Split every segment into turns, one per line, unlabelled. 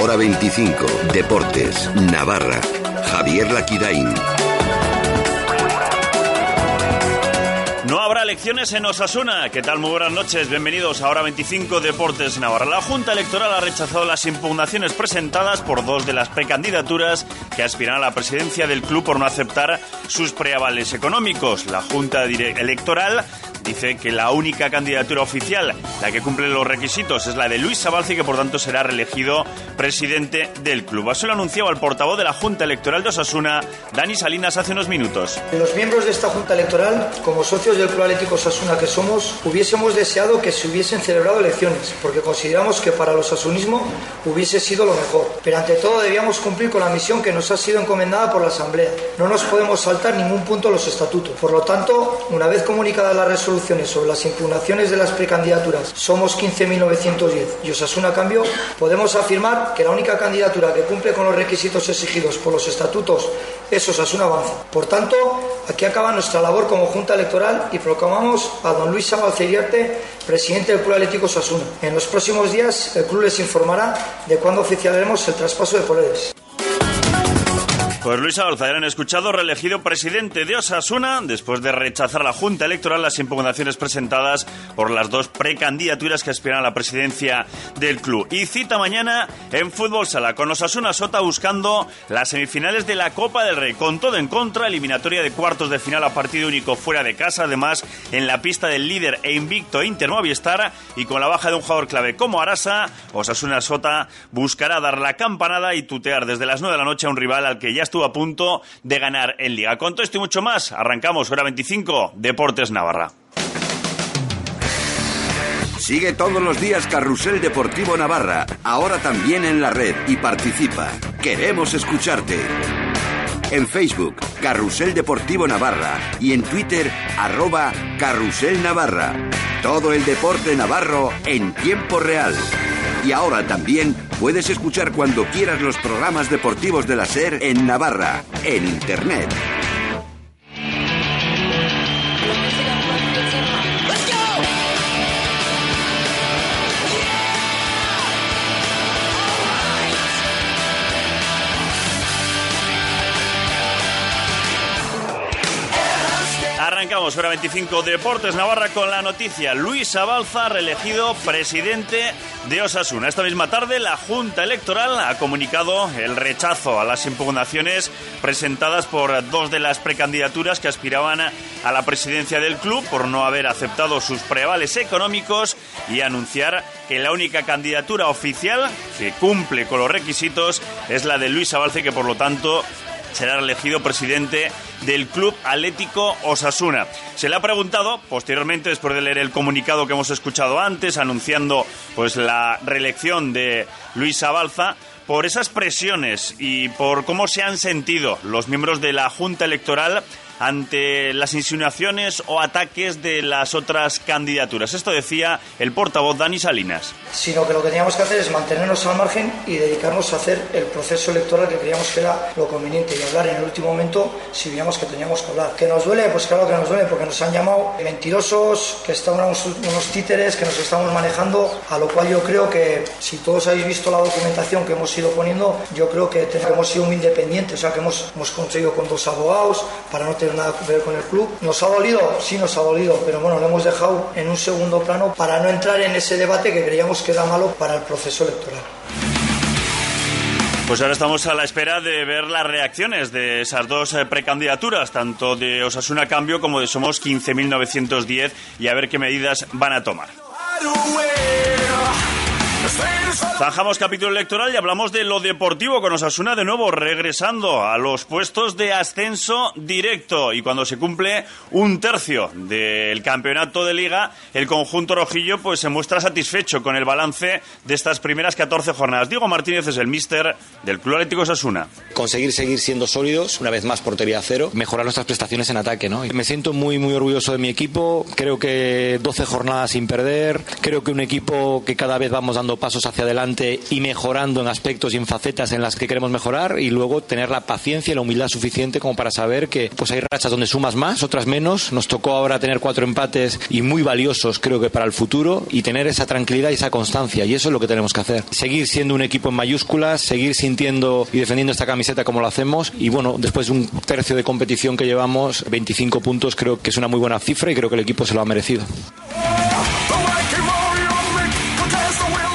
Ahora 25. Deportes. Navarra. Javier Laquidain.
No habrá elecciones en Osasuna. ¿Qué tal? Muy buenas noches. Bienvenidos a Hora 25 Deportes Navarra. La Junta Electoral ha rechazado las impugnaciones presentadas por dos de las precandidaturas que aspiran a la presidencia del club por no aceptar sus preavales económicos. La Junta Electoral dice que la única candidatura oficial, la que cumple los requisitos, es la de Luis Sabalci, que por tanto será reelegido presidente del club. Así lo anunciaba el portavoz de la Junta Electoral de Osasuna, Dani Salinas, hace unos minutos.
Los miembros de esta Junta Electoral, como socios del Club Atlético Osasuna que somos, hubiésemos deseado que se hubiesen celebrado elecciones, porque consideramos que para el osasunismo hubiese sido lo mejor. Pero ante todo debíamos cumplir con la misión que nos ha sido encomendada por la Asamblea. No nos podemos saltar ningún punto de los estatutos. Por lo tanto, una vez comunicada la resolución, sobre las impugnaciones de las precandidaturas Somos 15.910 y Osasuna Cambio, podemos afirmar que la única candidatura que cumple con los requisitos exigidos por los estatutos es Osasuna Avanza. Por tanto, aquí acaba nuestra labor como Junta Electoral y proclamamos a don Luis Sabalceriarte presidente del Club Atlético Osasuna. En los próximos días el club les informará de cuándo oficialaremos el traspaso de poderes.
Pues Luis Alza, han escuchado, reelegido presidente de Osasuna después de rechazar a la Junta Electoral las impugnaciones presentadas por las dos precandidaturas que aspiran a la presidencia del club. Y cita mañana en Fútbol Sala con Osasuna Sota buscando las semifinales de la Copa del Rey. Con todo en contra, eliminatoria de cuartos de final a partido único fuera de casa, además en la pista del líder e invicto Inter Movistar y con la baja de un jugador clave como Arasa, Osasuna Sota buscará dar la campanada y tutear desde las 9 de la noche a un rival al que ya estuvo a punto de ganar en Liga. Con todo esto y mucho más, arrancamos hora 25, Deportes Navarra.
Sigue todos los días Carrusel Deportivo Navarra, ahora también en la red y participa. Queremos escucharte. En Facebook, Carrusel Deportivo Navarra y en Twitter, arroba Carrusel Navarra. Todo el deporte navarro en tiempo real. Y ahora también puedes escuchar cuando quieras los programas deportivos de la SER en Navarra, en Internet.
Hora 25 Deportes Navarra con la noticia. Luis Abalza reelegido presidente de Osasuna. Esta misma tarde la Junta Electoral ha comunicado el rechazo a las impugnaciones presentadas por dos de las precandidaturas que aspiraban a la presidencia del club por no haber aceptado sus preavales económicos y anunciar que la única candidatura oficial que cumple con los requisitos es la de Luis Abalce que por lo tanto será elegido presidente del Club Atlético Osasuna. Se le ha preguntado posteriormente, después de leer el comunicado que hemos escuchado antes, anunciando pues la reelección de Luis Abalza, por esas presiones y por cómo se han sentido los miembros de la Junta Electoral ante las insinuaciones o ataques de las otras candidaturas. Esto decía el portavoz Dani Salinas.
Sino que lo que teníamos que hacer es mantenernos al margen y dedicarnos a hacer el proceso electoral que creíamos que era lo conveniente y hablar en el último momento si veíamos que teníamos que hablar. ¿Que nos duele? Pues claro que nos duele porque nos han llamado mentirosos, que estamos unos títeres, que nos estamos manejando, a lo cual yo creo que si todos habéis visto la documentación que hemos ido poniendo, yo creo que hemos sido muy independientes, o sea que hemos, hemos conseguido con dos abogados para no tener nada que ver con el club. ¿Nos ha dolido? Sí, nos ha dolido, pero bueno, lo hemos dejado en un segundo plano para no entrar en ese debate que creíamos que era malo para el proceso electoral.
Pues ahora estamos a la espera de ver las reacciones de esas dos eh, precandidaturas, tanto de Osasuna Cambio como de Somos 15.910, y a ver qué medidas van a tomar. Zanjamos capítulo electoral y hablamos de lo deportivo con Osasuna de nuevo regresando a los puestos de ascenso directo y cuando se cumple un tercio del campeonato de liga el conjunto rojillo pues se muestra satisfecho con el balance de estas primeras 14 jornadas. Diego Martínez es el míster del Club Atlético Osasuna.
Conseguir seguir siendo sólidos, una vez más portería cero, mejorar nuestras prestaciones en ataque, ¿no? Me siento muy muy orgulloso de mi equipo, creo que 12 jornadas sin perder, creo que un equipo que cada vez vamos dando pasos hacia adelante y mejorando en aspectos y en facetas en las que queremos mejorar y luego tener la paciencia y la humildad suficiente como para saber que pues hay rachas donde sumas más, otras menos. Nos tocó ahora tener cuatro empates y muy valiosos creo que para el futuro y tener esa tranquilidad y esa constancia y eso es lo que tenemos que hacer. Seguir siendo un equipo en mayúsculas, seguir sintiendo y defendiendo esta camiseta como lo hacemos y bueno, después de un tercio de competición que llevamos, 25 puntos creo que es una muy buena cifra y creo que el equipo se lo ha merecido.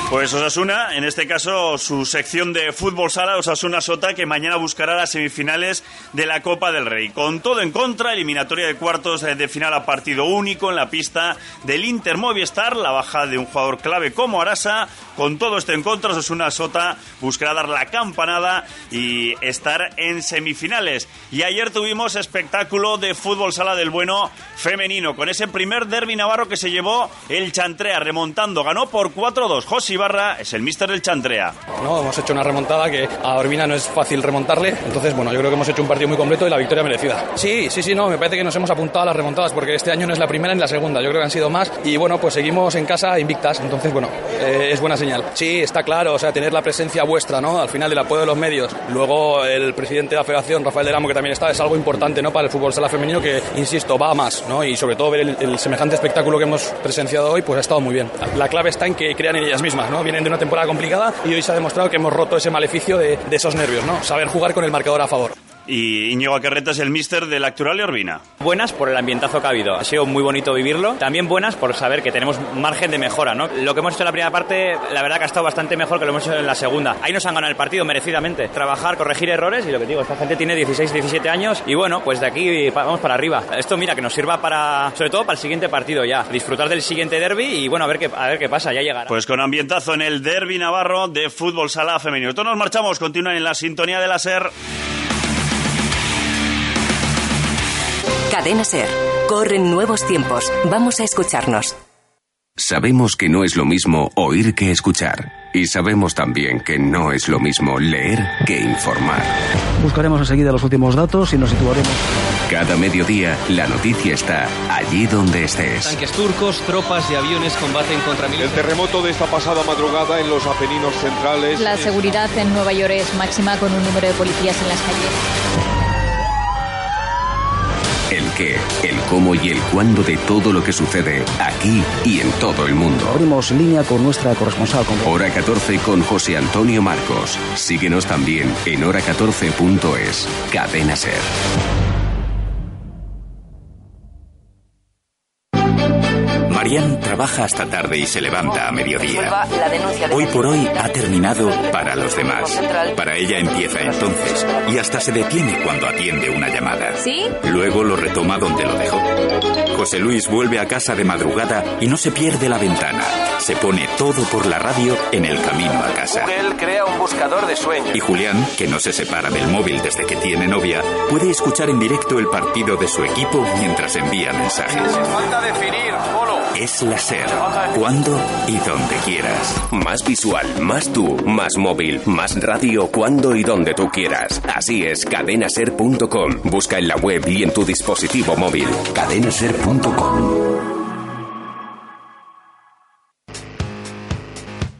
Pues Osasuna, en este caso su sección de fútbol sala, Osasuna Sota, que mañana buscará las semifinales de la Copa del Rey. Con todo en contra, eliminatoria de cuartos de final a partido único en la pista del Inter Movistar, la baja de un jugador clave como Arasa. Con todo esto en contra, Osasuna Sota buscará dar la campanada y estar en semifinales. Y ayer tuvimos espectáculo de fútbol sala del bueno femenino, con ese primer derby navarro que se llevó el Chantrea, remontando, ganó por 4-2. José es el mister del Chantrea.
No, hemos hecho una remontada que a Orbina no es fácil remontarle, entonces bueno, yo creo que hemos hecho un partido muy completo y la victoria merecida. Sí, sí, sí, no, me parece que nos hemos apuntado a las remontadas porque este año no es la primera ni la segunda, yo creo que han sido más y bueno, pues seguimos en casa invictas, entonces bueno, eh, es buena señal. Sí, está claro, o sea, tener la presencia vuestra, ¿no? Al final del apoyo de los medios. Luego el presidente de la federación, Rafael Delamo, que también está, es algo importante, ¿no? Para el fútbol sala femenino que, insisto, va a más, ¿no? Y sobre todo ver el, el semejante espectáculo que hemos presenciado hoy, pues ha estado muy bien. La clave está en que crean en ellas mismas, ¿no? Vienen de una temporada complicada y hoy se ha demostrado que hemos roto ese maleficio de, de esos nervios, ¿no? Saber jugar con el marcador a favor
y Íñigo Acarreta es el mister de la Actual Orbina.
Buenas por el ambientazo que ha habido. Ha sido muy bonito vivirlo. También buenas por saber que tenemos margen de mejora, ¿no? Lo que hemos hecho en la primera parte, la verdad que ha estado bastante mejor que lo hemos hecho en la segunda. Ahí nos han ganado el partido merecidamente. Trabajar, corregir errores y lo que digo, esta gente tiene 16, 17 años y bueno, pues de aquí vamos para arriba. Esto mira que nos sirva para, sobre todo para el siguiente partido ya. Disfrutar del siguiente derby y bueno, a ver qué, a ver qué pasa, ya llegará.
Pues con ambientazo en el derby navarro de fútbol sala femenino. Todos nos marchamos, continúan en la sintonía de la SER.
Cadena Ser. Corren nuevos tiempos. Vamos a escucharnos.
Sabemos que no es lo mismo oír que escuchar. Y sabemos también que no es lo mismo leer que informar.
Buscaremos enseguida los últimos datos y nos situaremos.
Cada mediodía, la noticia está allí donde estés.
Tanques turcos, tropas y aviones combaten contra
El terremoto de esta pasada madrugada en los Apeninos centrales.
La seguridad en Nueva York es máxima con un número de policías en las calles
el qué, el cómo y el cuándo de todo lo que sucede aquí y en todo el mundo.
Abrimos línea con nuestra corresponsal. Con...
Hora 14 con José Antonio Marcos. Síguenos también en hora14.es. Cadena Ser. Trabaja hasta tarde y se levanta a mediodía. Hoy por hoy ha terminado para los demás. Para ella empieza entonces y hasta se detiene cuando atiende una llamada.
¿Sí?
Luego lo retoma donde lo dejó. José Luis vuelve a casa de madrugada y no se pierde la ventana. Se pone todo por la radio en el camino a casa.
Google crea un buscador de sueños.
Y Julián, que no se separa del móvil desde que tiene novia, puede escuchar en directo el partido de su equipo mientras envía mensajes.
Falta definir, Polo.
Es la SER. Cuando y donde quieras. Más visual, más tú, más móvil, más radio cuando y donde tú quieras. Así es, cadenaser.com. Busca en la web y en tu dispositivo móvil. Cadenaser.com.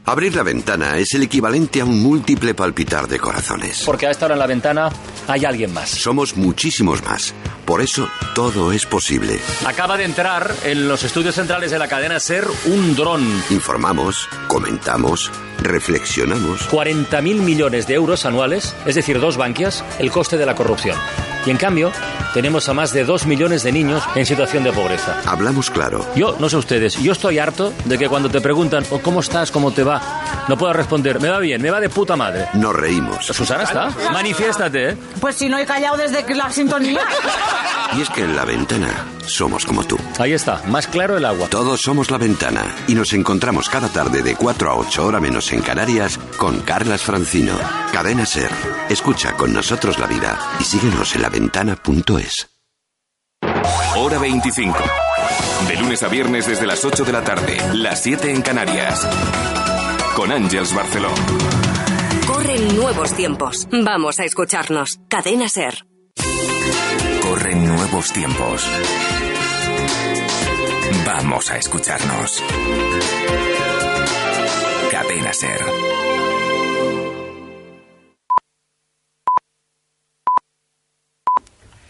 Abrir la ventana es el equivalente a un múltiple palpitar de corazones.
Porque a esta hora en la ventana hay alguien más.
Somos muchísimos más. Por eso todo es posible.
Acaba de entrar en los estudios centrales de la cadena SER un dron.
Informamos, comentamos, reflexionamos.
40.000 millones de euros anuales, es decir, dos banquias, el coste de la corrupción. Y en cambio, tenemos a más de dos millones de niños en situación de pobreza.
Hablamos claro.
Yo, no sé ustedes, yo estoy harto de que cuando te preguntan, oh, ¿cómo estás? ¿Cómo te va? No puedo responder, me va bien, me va de puta madre.
Nos reímos.
Susana está. Manifiéstate, ¿eh?
Pues si no he callado desde que la sintonía.
Y es que en la ventana somos como tú.
Ahí está, más claro el agua.
Todos somos la ventana y nos encontramos cada tarde de 4 a 8 horas menos en Canarias con Carlas Francino. Cadena Ser. Escucha con nosotros la vida y síguenos en laventana.es. Hora 25. De lunes a viernes desde las 8 de la tarde, las 7 en Canarias. Con Ángels Barceló.
Corren nuevos tiempos. Vamos a escucharnos. Cadena Ser.
Corren nuevos tiempos. Vamos a escucharnos.
Cadena Ser.